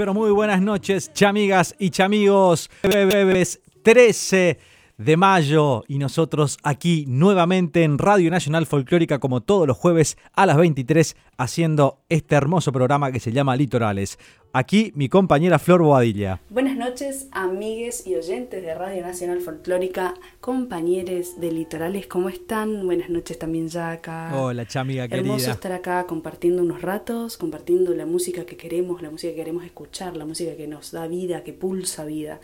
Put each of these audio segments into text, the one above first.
Pero muy buenas noches, chamigas y chamigos. Bebés 13 de mayo y nosotros aquí nuevamente en Radio Nacional Folclórica como todos los jueves a las 23 haciendo este hermoso programa que se llama Litorales. Aquí mi compañera Flor Boadilla. Buenas noches, amigues y oyentes de Radio Nacional Folclórica, compañeros de Litorales, ¿cómo están? Buenas noches también ya acá. Hola, chamiga querida. Hermoso estar acá compartiendo unos ratos, compartiendo la música que queremos, la música que queremos escuchar, la música que nos da vida, que pulsa vida.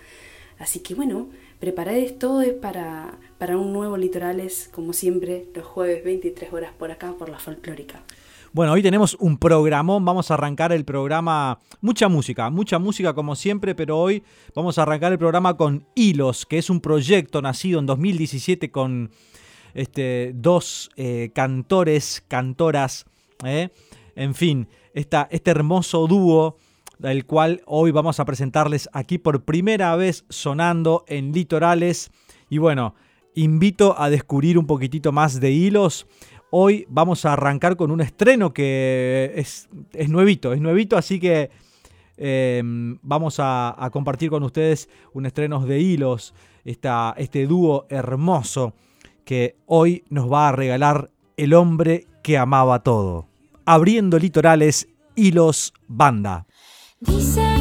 Así que bueno, preparad todo es para, para un nuevo Litorales, como siempre, los jueves 23 horas por acá, por la folclórica. Bueno, hoy tenemos un programón, vamos a arrancar el programa, mucha música, mucha música como siempre, pero hoy vamos a arrancar el programa con Hilos, que es un proyecto nacido en 2017 con este, dos eh, cantores, cantoras, eh, en fin, esta, este hermoso dúo del cual hoy vamos a presentarles aquí por primera vez sonando en Litorales. Y bueno, invito a descubrir un poquitito más de hilos Hoy vamos a arrancar con un estreno que es, es nuevito, es nuevito, así que em, vamos a, compartir con ustedes un estreno de hilos, esta, este dúo hermoso que hoy nos va a regalar el hombre que amaba todo. Abriendo litorales, hilos, banda. Dice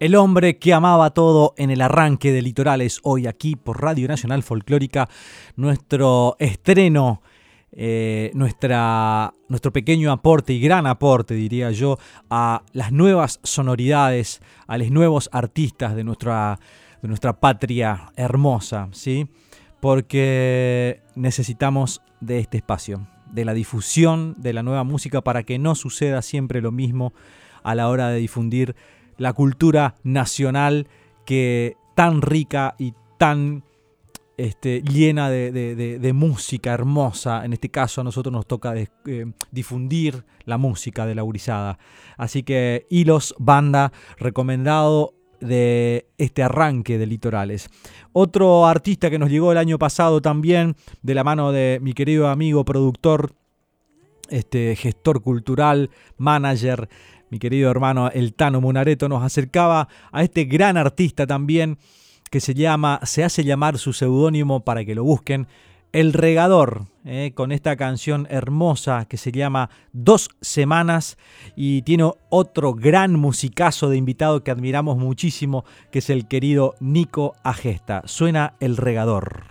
El hombre que amaba todo en el arranque de Litorales, hoy aquí por Radio Nacional Folclórica, nuestro estreno, eh, nuestra, nuestro pequeño aporte y gran aporte, diría yo, a las nuevas sonoridades, a los nuevos artistas de nuestra, de nuestra patria hermosa, ¿sí? Porque necesitamos de este espacio, de la difusión de la nueva música para que no suceda siempre lo mismo a la hora de difundir la cultura nacional que tan rica y tan este, llena de, música hermosa. En este caso a nosotros nos toca eh, difundir la música de la Urizada. Así que Hilos Banda, recomendado de este arranque de Litorales. Otro artista que nos llegó el año pasado también, de la mano de mi querido amigo productor, este gestor cultural, manager, mi querido hermano El Tano Munareto, nos acercaba a este gran artista también que se llama, se hace llamar su seudónimo para que lo busquen, El Regador, eh, con esta canción hermosa que se llama Dos Semanas y tiene otro gran musicazo de invitado que admiramos muchísimo, que es el querido Nico Agesta. Suena El Regador.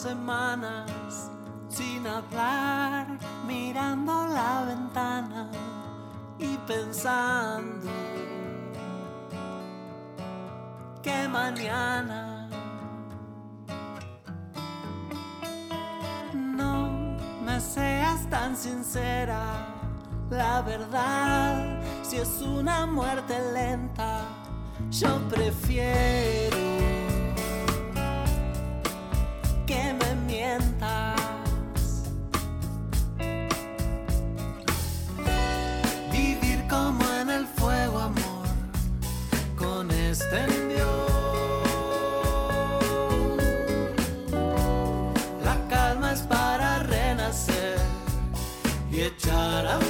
Semanas sin hablar, mirando la ventana y pensando que mañana no me seas tan sincera. La verdad, si es una muerte lenta, yo prefiero out of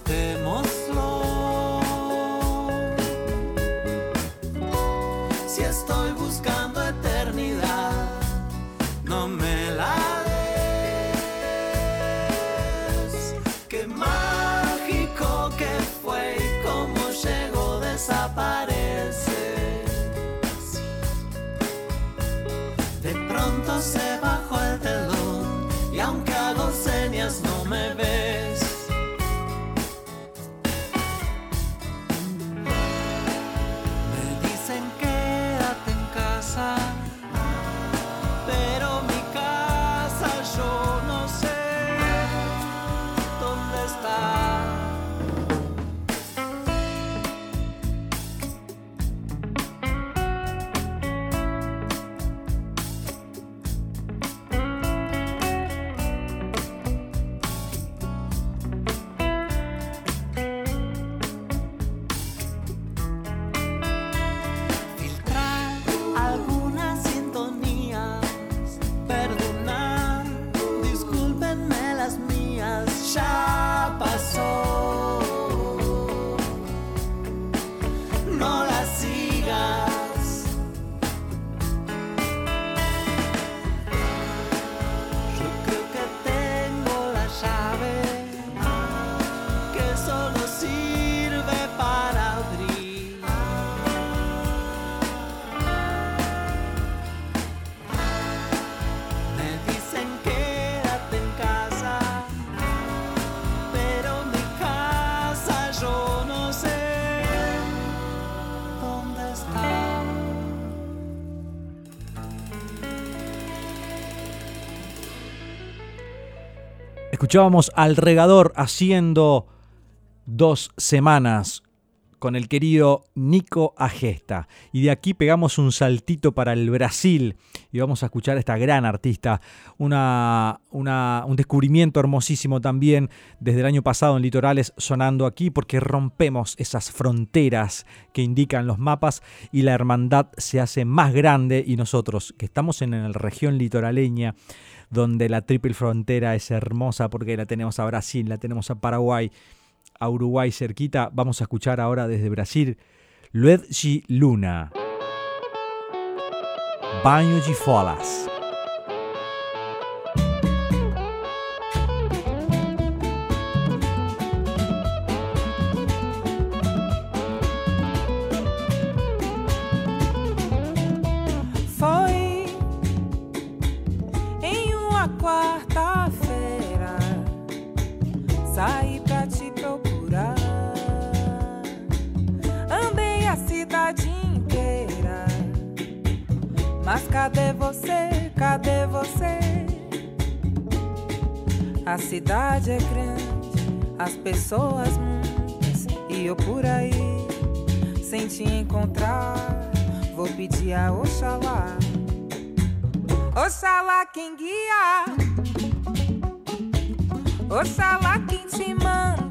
Escuchábamos al regador haciendo dos semanas con el querido Nico Agesta. Y de aquí pegamos un saltito para el Brasil y vamos a escuchar a esta gran artista, un descubrimiento hermosísimo también desde el año pasado en Litorales sonando aquí porque rompemos esas fronteras que indican los mapas y la hermandad se hace más grande y nosotros que estamos en la región litoraleña donde la triple frontera es hermosa porque la tenemos a Brasil, la tenemos a Paraguay, a Uruguay cerquita. Vamos a escuchar ahora desde Brasil Luedji Luna. Banho de Folas. Mas cadê você? Cadê você? A cidade é grande, as pessoas muitas e eu por aí sem te encontrar. Vou pedir a Oxalá. Oxalá quem guia, Oxalá quem te mandou.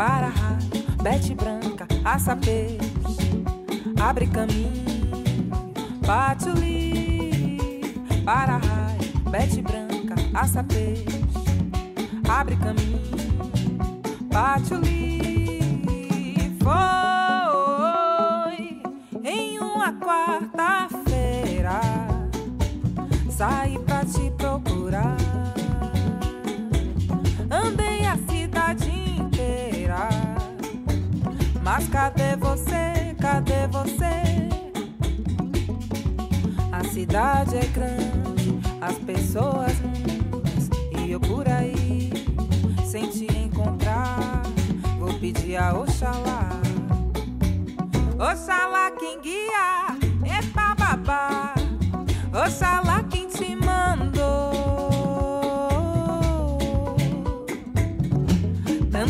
Barra, Bete Branca, Açapês, abre caminho, Patuli, Barra, Bete Branca, Açapês, abre caminho, Patuli, foi em uma quarta-feira, saí pra te procurar. Mas cadê você? Cadê você? A cidade é grande, as pessoas muitas e eu por aí sem te encontrar. Vou pedir a Oxalá. Oxalá quem guia, epa babá. Oxalá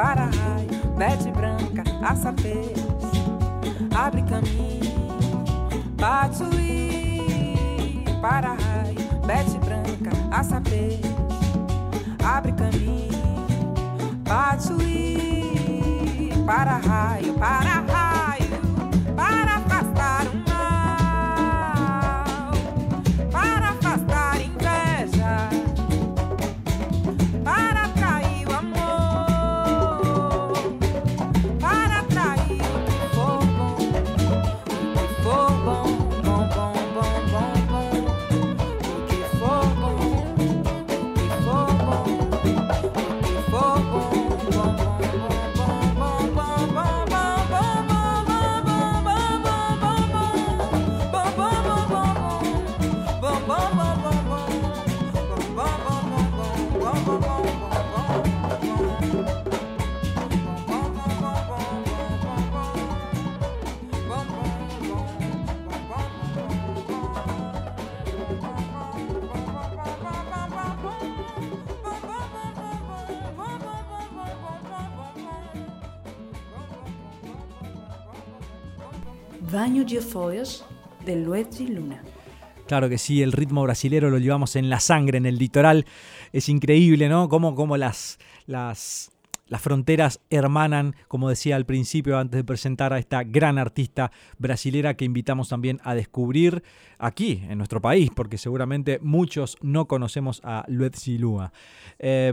para-raio, mete branca, assa abre caminho, patuí, para-raio, mete branca, assa abre caminho, patuí, para-raio, para-raio. Baño de Folhas de Luigi Luna. Claro que sí, el ritmo brasilero lo llevamos en la sangre, en el litoral. Es increíble, ¿no? Cómo las, las, las fronteras hermanan, como decía al principio, antes de presentar a esta gran artista brasilera que invitamos también a descubrir aquí, en nuestro país, porque seguramente muchos no conocemos a Luetzi Lua. Eh,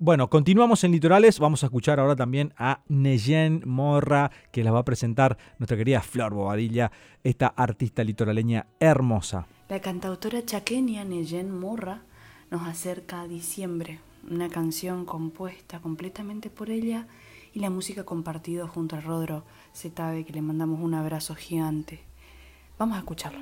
bueno, continuamos en Litorales, vamos a escuchar ahora también a Neyen Morra, que la va a presentar nuestra querida Flor Bobadilla, esta artista litoraleña hermosa. La cantautora chaqueña Neyen Morra nos acerca a diciembre, una canción compuesta completamente por ella y la música compartida junto a Rodro Zetabe, que le mandamos un abrazo gigante. Vamos a escucharlo.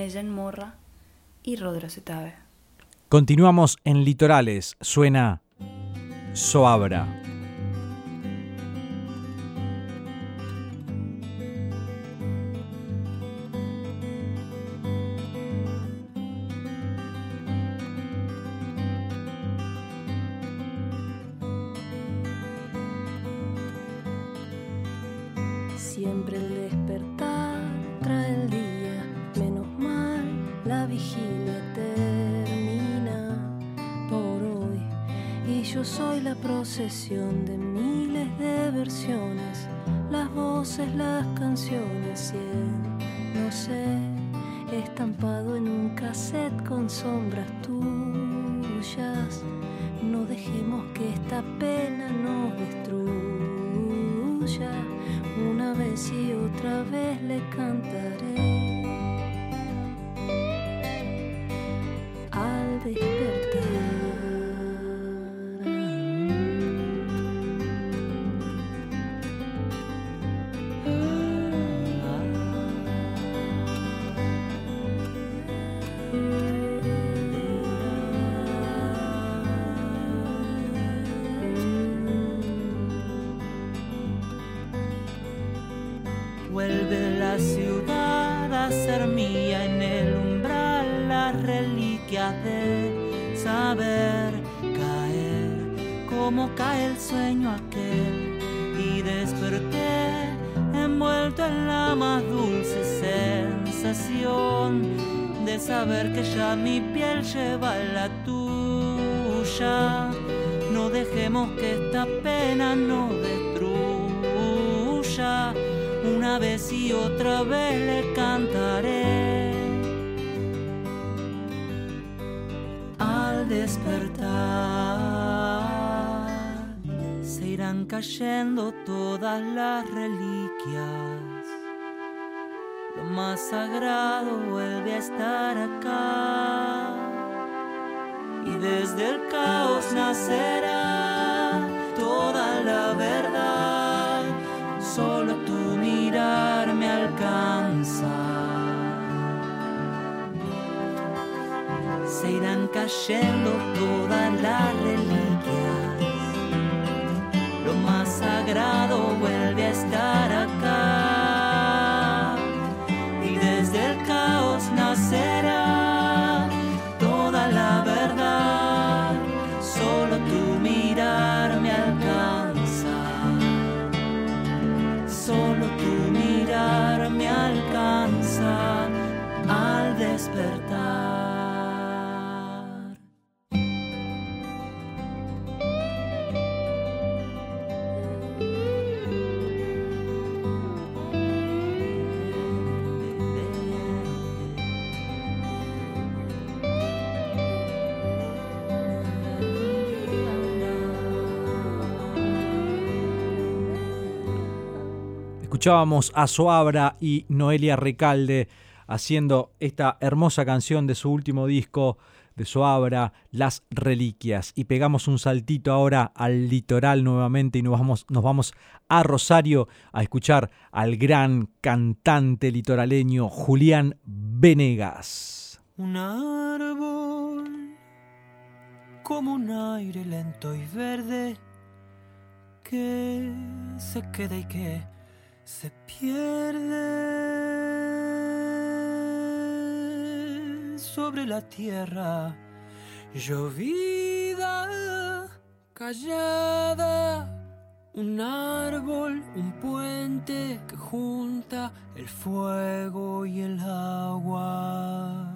Neyen Morra y Rodro Zetabe. Continuamos en Litorales, suena Soabra. Las canciones y no sé, estampado en un cassette con sombras tuyas. No dejemos que esta pena nos destruya. Una vez y otra vez le cantaré. Al Vuelve que esta pena nos destruya. Una vez y otra vez le cantaré. Al despertar se irán cayendo todas las reliquias. Lo más sagrado vuelve a estar acá. Y desde el caos nacerá Se irán cayendo todas las reliquias. Lo más sagrado vuelve a estar acá. Escuchábamos a Soabra y Noelia Recalde haciendo esta hermosa canción de su último disco de Soabra, Las Reliquias. Y pegamos un saltito ahora al litoral nuevamente y nos vamos, nos vamos a Rosario a escuchar al gran cantante litoraleño Julián Venegas. Un árbol como un aire lento y verde que se queda y que se pierde sobre la tierra llovida, callada. Un árbol, un puente que junta el fuego y el agua.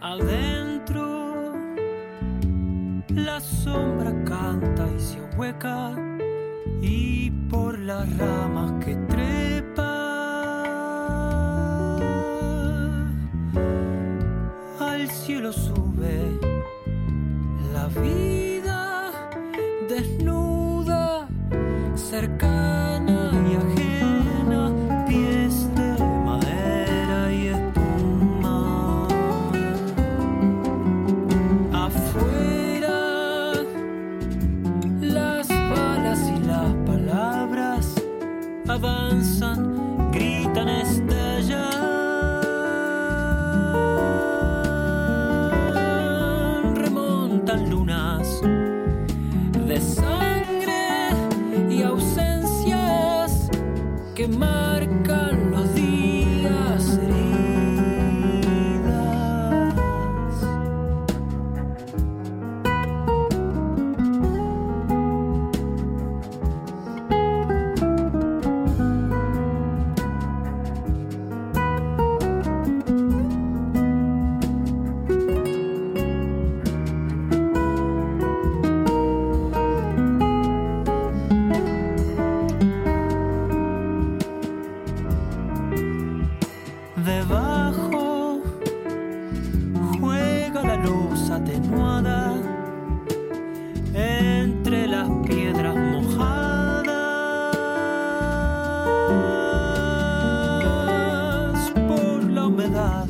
Adentro la sombra canta y se hueca y por las ramas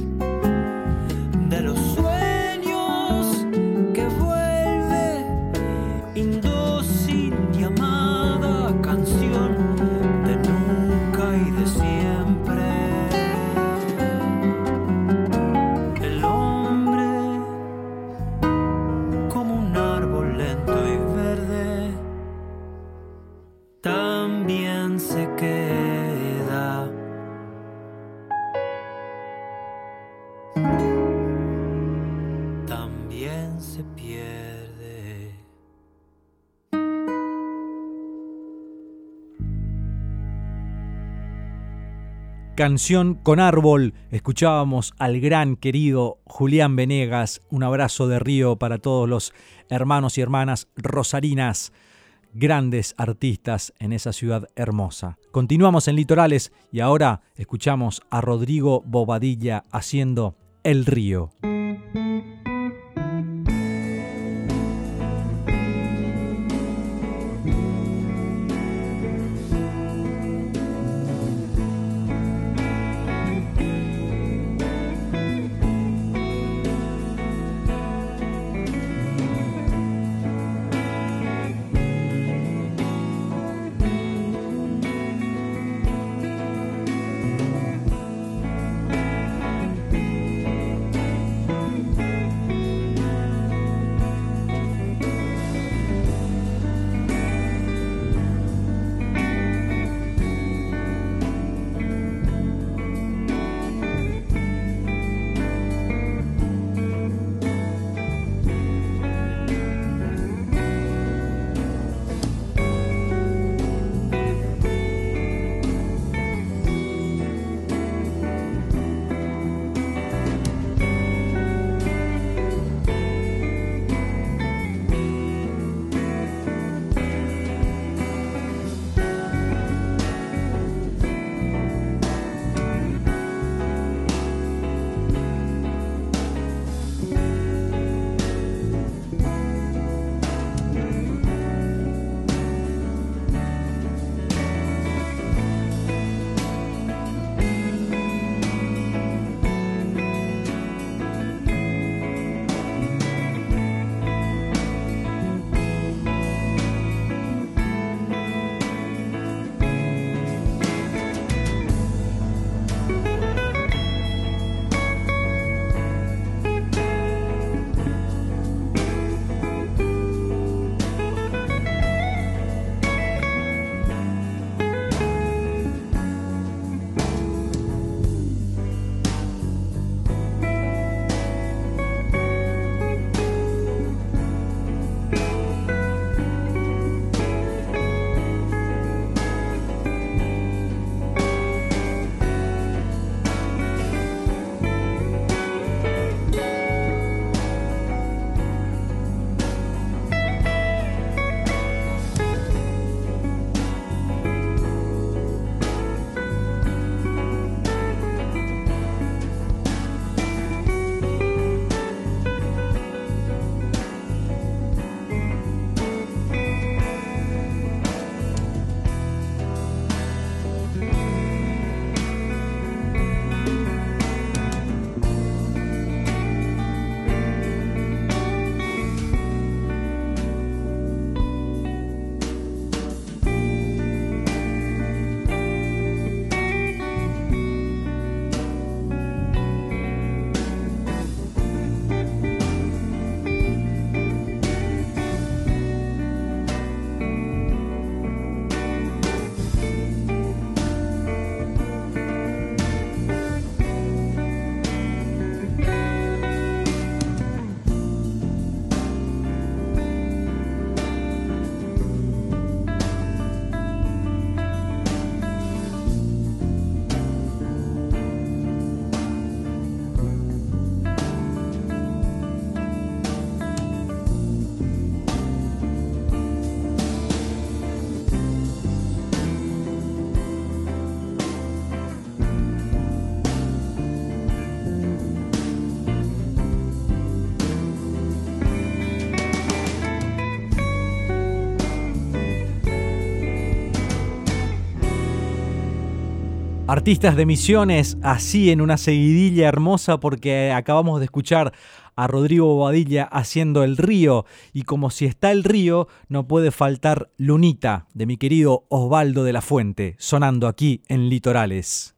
Bye. Canción con árbol, escuchábamos al gran querido Julián Venegas. Un abrazo de río para todos los hermanos y hermanas rosarinas, grandes artistas en esa ciudad hermosa. Continuamos en Litorales y ahora escuchamos a Rodrigo Bobadilla haciendo El río. Artistas de Misiones, así en una seguidilla hermosa porque acabamos de escuchar a Rodrigo Bobadilla haciendo El Río y como si está el río no puede faltar Lunita de mi querido Osvaldo de la Fuente sonando aquí en Litorales.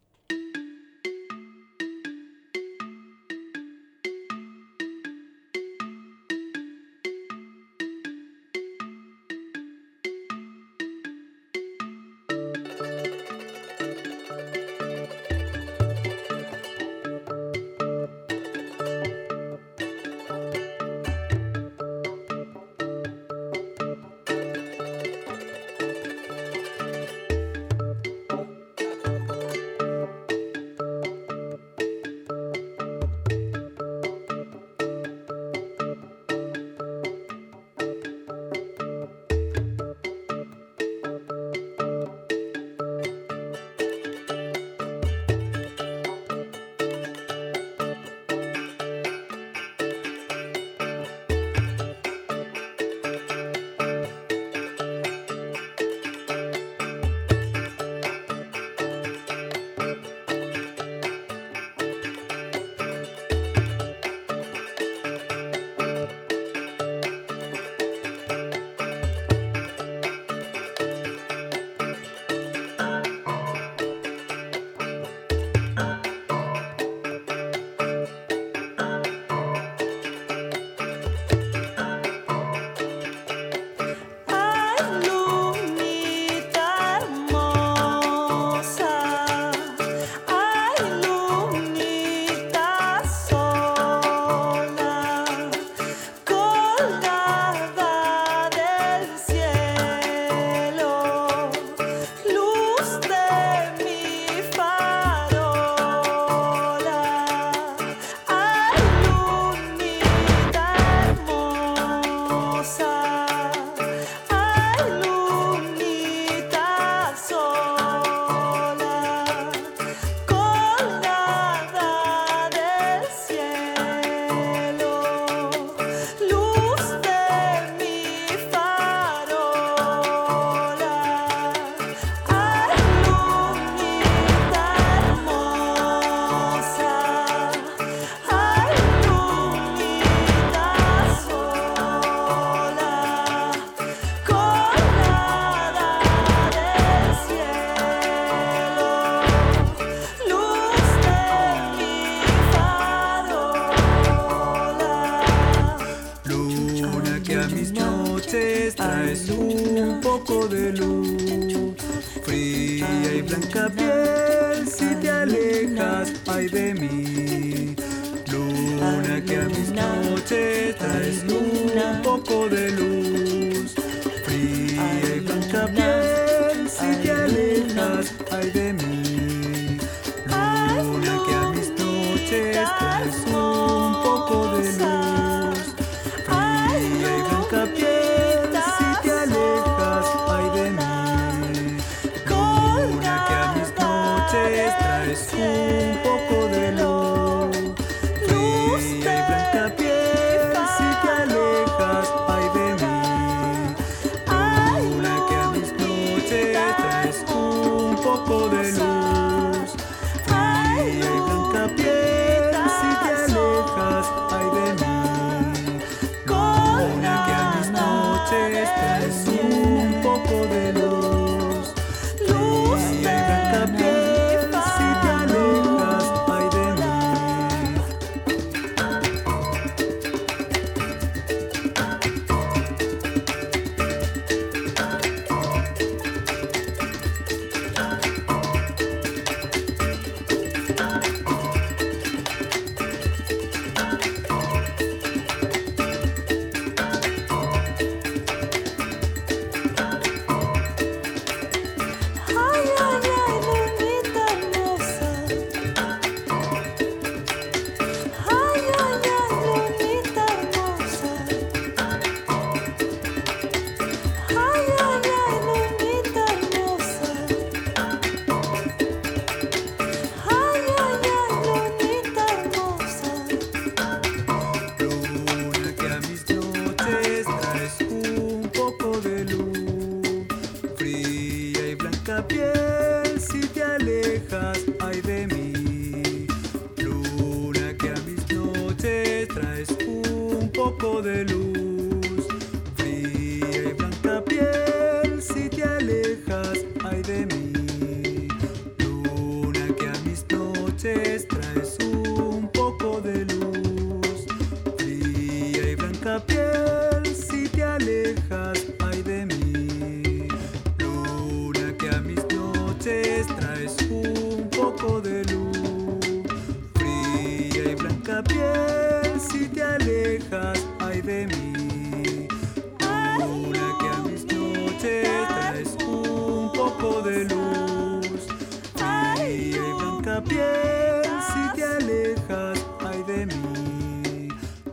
hincapié si te alejas, ay de mí.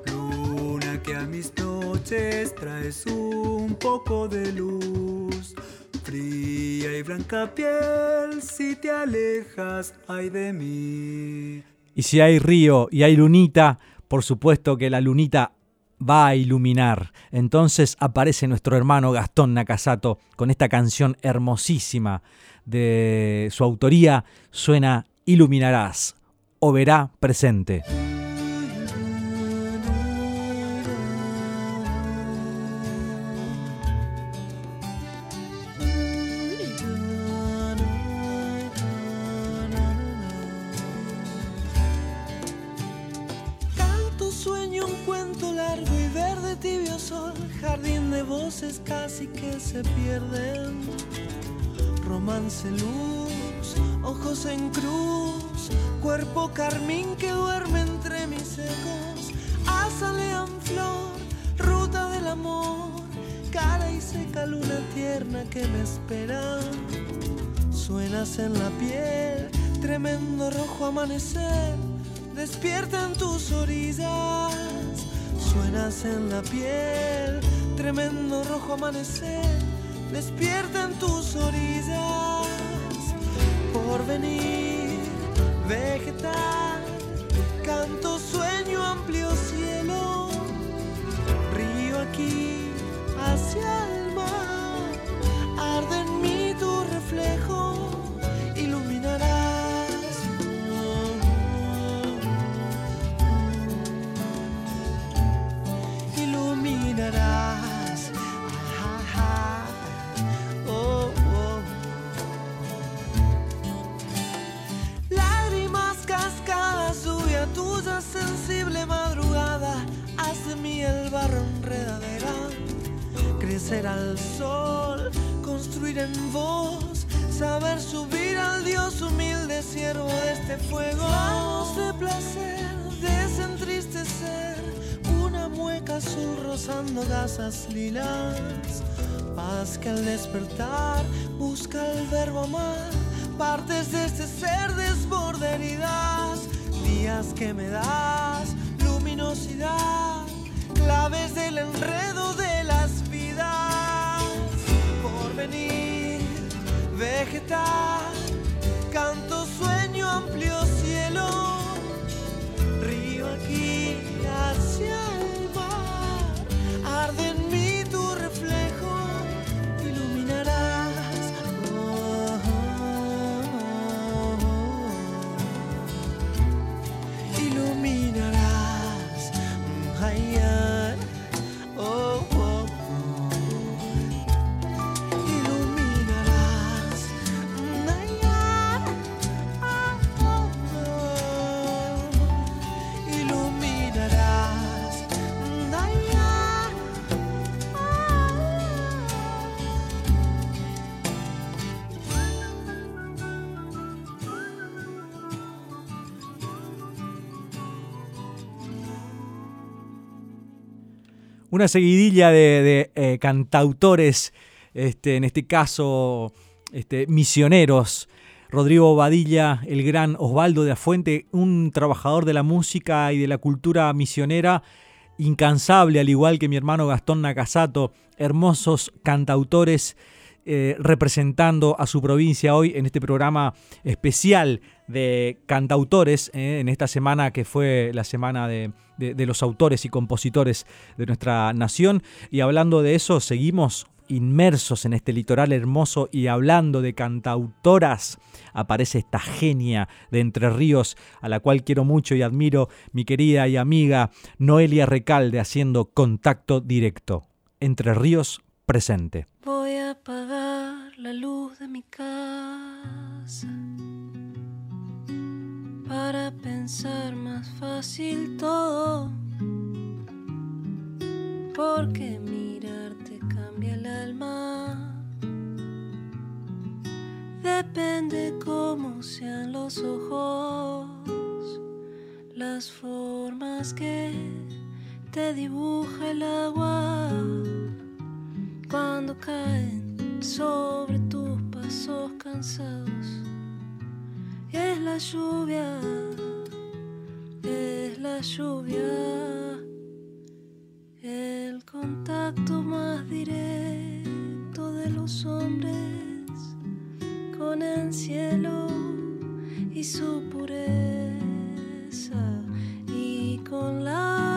Luna que a mis noches traes un poco de luz. Fría y blanca piel si te alejas, ay de mí. Y si hay río y hay lunita, por supuesto que la lunita va a iluminar. Entonces aparece nuestro hermano Gastón Nakasato con esta canción hermosísima de su autoría. Suena iluminarás o verá presente. carmín que duerme entre mis secos. Azalean flor, ruta del amor, cara y seca luna tierna que me espera. Suenas en la piel, tremendo rojo amanecer, despierta en tus orillas. Suenas en la piel, tremendo rojo amanecer, despierta en tus orillas. Por venir vegetal, canto, sueño, amplio cielo, río aquí hacia el mar, arde en mí. Paz que al despertar busca el verbo amar, partes de este ser desborda heridas, días que me das, luminosidad, claves del enredo de las vidas, por venir, vegetal, Una seguidilla de, eh, cantautores, este, en este caso este, misioneros. Rodrigo Badilla, el gran Osvaldo de Afuente, un trabajador de la música y de la cultura misionera incansable, al igual que mi hermano Gastón Nakasato, hermosos cantautores eh, representando a su provincia hoy en este programa especial de cantautores, eh, en esta semana que fue la semana de, de- de los autores y compositores de nuestra nación. Y hablando de eso, seguimos inmersos en este litoral hermoso y hablando de cantautoras, aparece esta genia de Entre Ríos, a la cual quiero mucho y admiro, mi querida y amiga Noelia Recalde, haciendo contacto directo. Entre Ríos presente. Voy a apagar la luz de mi casa para pensar más fácil todo. Porque mirarte cambia el alma. Depende cómo sean los ojos, las formas que te dibuja el agua cuando caen sobre tus pasos cansados. Es la lluvia, es la lluvia, el contacto más directo de los hombres con el cielo y su pureza y con la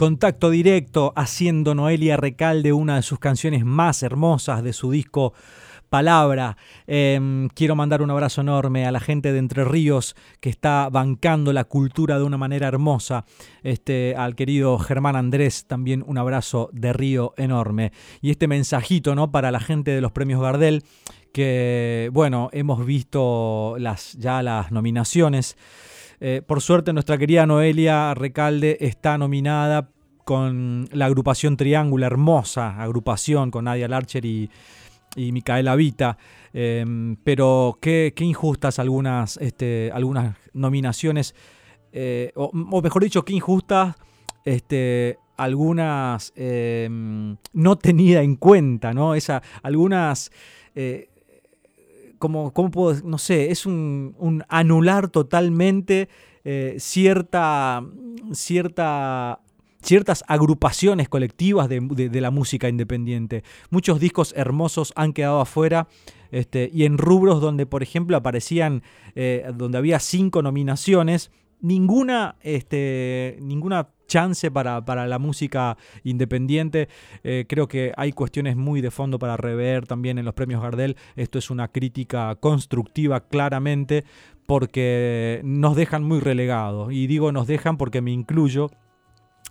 Contacto directo haciendo Noelia Recalde una de sus canciones más hermosas de su disco Palabra. Em, quiero mandar un abrazo enorme a la gente de Entre Ríos que está bancando la cultura de una manera hermosa. Este, al querido Germán Andrés, también un abrazo de río enorme. Y este mensajito ¿no? para la gente de los premios Gardel, que bueno, hemos visto las, ya las nominaciones. Eh, por suerte, nuestra querida Noelia Recalde está nominada con la agrupación Triángulo, hermosa agrupación con Nadia Larcher y, Micaela Vita. Em, pero qué, injustas algunas, este, algunas nominaciones, eh, o, mejor dicho, qué injustas este, algunas em, no tenida en cuenta, ¿no? Esa, algunas eh, como, ¿cómo puedo? No sé, es un, anular totalmente eh, cierta, cierta ciertas agrupaciones colectivas de, la música independiente. Muchos discos hermosos han quedado afuera este, y en rubros donde, por ejemplo, aparecían, eh, donde había cinco nominaciones, ninguna, este, ninguna chance para, la música independiente. Eh, creo que hay cuestiones muy de fondo para rever también en los premios Gardel. Esto es una crítica constructiva claramente porque nos dejan muy relegados. Y digo nos dejan porque me incluyo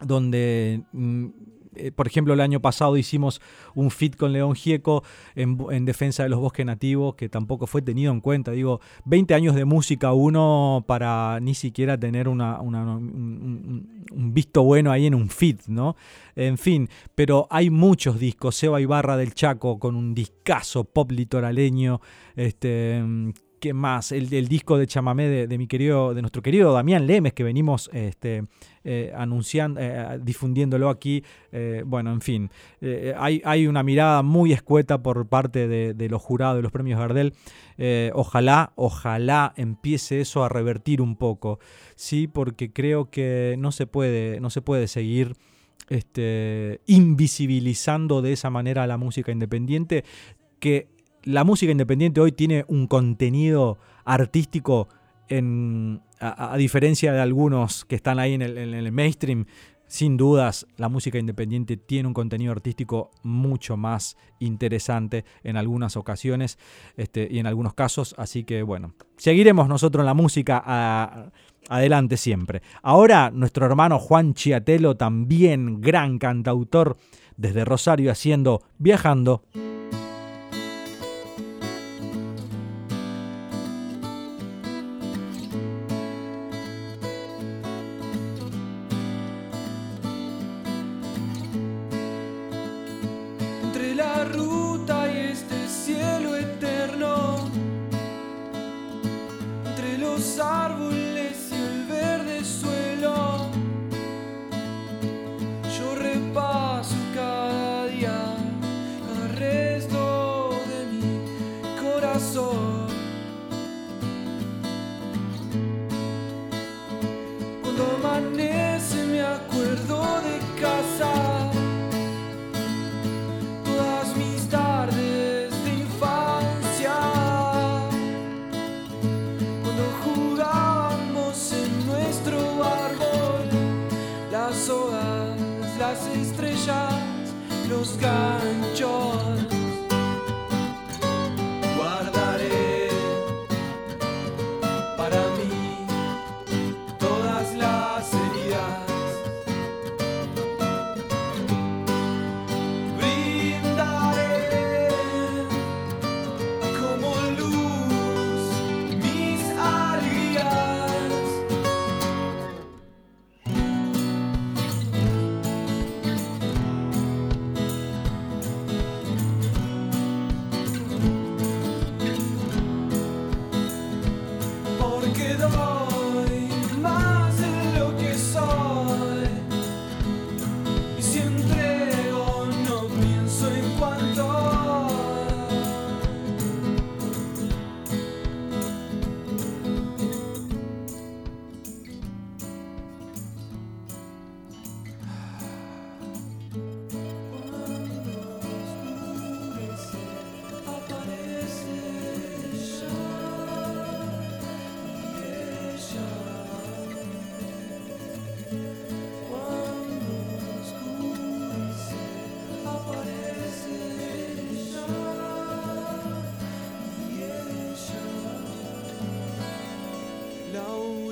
donde mm, eh, por ejemplo, el año pasado hicimos un fit con León Gieco en, defensa de los bosques nativos, que tampoco fue tenido en cuenta. Digo, 20 años de música uno para ni siquiera tener una, un, visto bueno ahí en un fit, ¿no? En fin, pero hay muchos discos. Seba Ibarra del Chaco con un discazo pop litoraleño, este ¿Qué más? El, disco de chamamé de, mi querido, de nuestro querido Damián Lemes, que venimos este, eh, anunciando, eh, difundiéndolo aquí. Eh, bueno, en fin, hay, hay, una mirada muy escueta por parte de, los jurados de los premios Gardel. ojalá, ojalá empiece eso a revertir un poco, sí, porque creo que no se puede, no se puede seguir. Este, invisibilizando de esa manera a la música independiente que la música independiente hoy tiene un contenido artístico en, a, diferencia de algunos que están ahí en el, mainstream, sin dudas la música independiente tiene un contenido artístico mucho más interesante en algunas ocasiones este, y en algunos casos, así que bueno, seguiremos nosotros en la música adelante siempre. Ahora nuestro hermano Juan Chiatelo, también gran cantautor desde Rosario haciendo Viajando. árvores.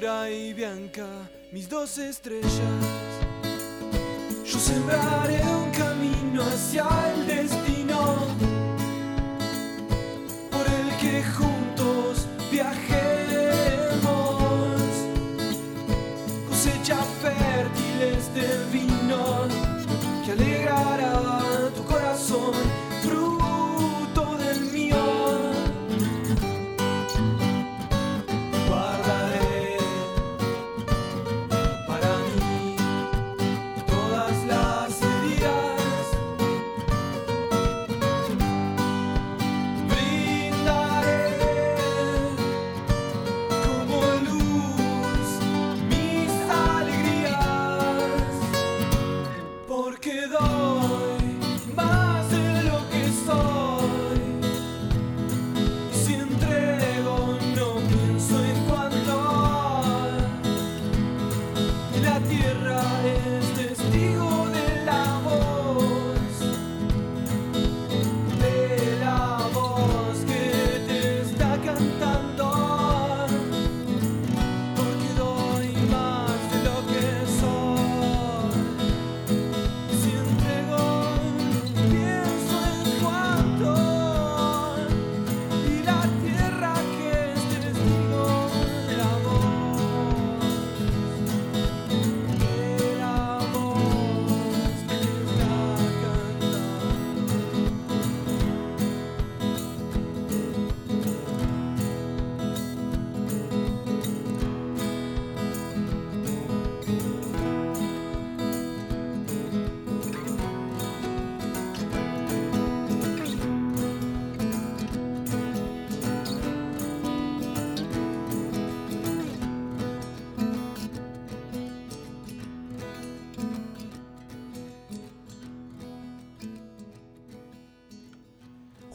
Y bianca, mis dos estrellas. Yo sembraré un camino hacia el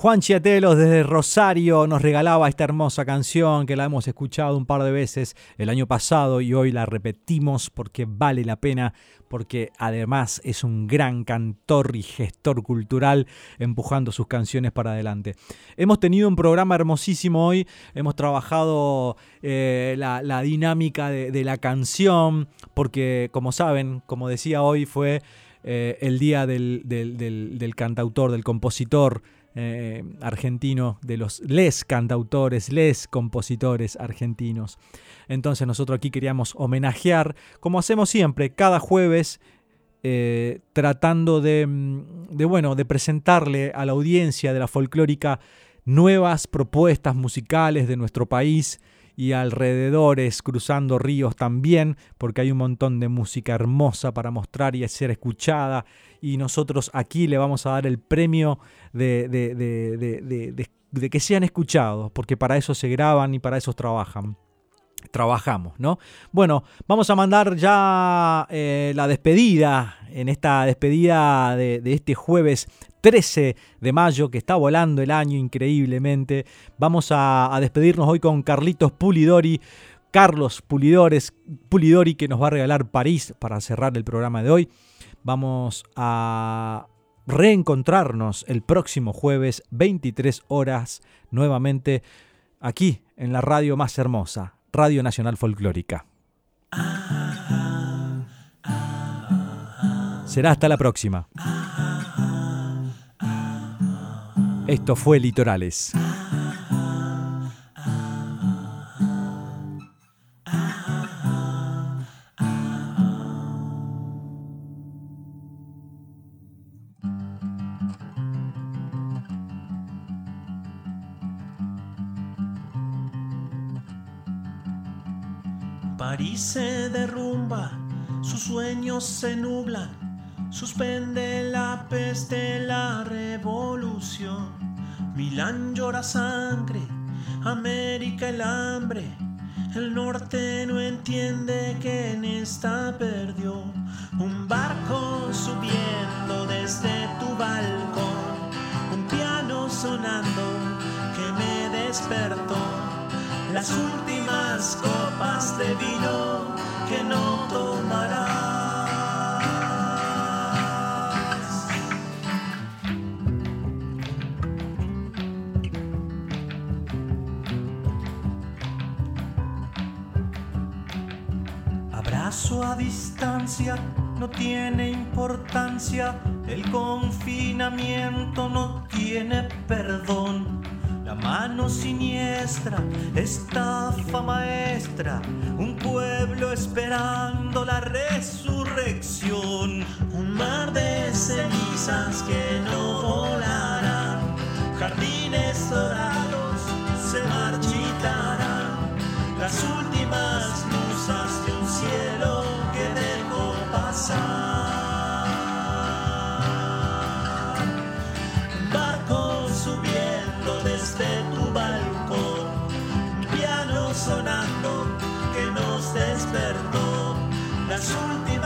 Juan Chiatelos desde Rosario nos regalaba esta hermosa canción que la hemos escuchado un par de veces el año pasado y hoy la repetimos porque vale la pena, porque además es un gran cantor y gestor cultural empujando sus canciones para adelante. Hemos tenido un programa hermosísimo hoy, hemos trabajado eh, la, dinámica de, la canción, porque como saben, como decía hoy, fue eh, el día del cantautor, del compositor eh, argentino, de los les cantautores, les compositores argentinos. Entonces nosotros aquí queríamos homenajear, como hacemos siempre, cada jueves, eh, tratando mm, de, bueno, de presentarle a la audiencia de la folclórica nuevas propuestas musicales de nuestro país y alrededores, cruzando ríos también, porque hay un montón de música hermosa para mostrar y ser escuchada. Y nosotros aquí le vamos a dar el premio de, que sean escuchados, porque para eso se graban y para eso trabajan. Trabajamos, ¿no? Bueno, vamos a mandar ya eh, la despedida, en esta despedida de, de este jueves 13 de mayo, que está volando el año increíblemente. Vamos a, despedirnos hoy con Carlitos Pulidori, Carlos Pulidores, Pulidori, que nos va a regalar París para cerrar el programa de hoy. Vamos a reencontrarnos el próximo jueves, 23 horas, nuevamente aquí en la radio más hermosa, Radio Nacional Folclórica. Será hasta la próxima. Esto fue Litorales. París se derrumba, sus sueños se nublan, suspende la peste, la revolución. Milán llora sangre, América el hambre, el norte no entiende que en esta perdió. Un barco subiendo desde tu balcón, un piano sonando que me despertó las últimas copas de vino que no tomarás. No tiene importancia, el confinamiento no tiene perdón. La mano siniestra, estafa maestra, un pueblo esperando la resurrección. Un mar de cenizas que no volarán, jardines dorados se marchitarán, las últimas pasar. Subiendo desde tu balcón, piano sonando que nos despertó, las últimas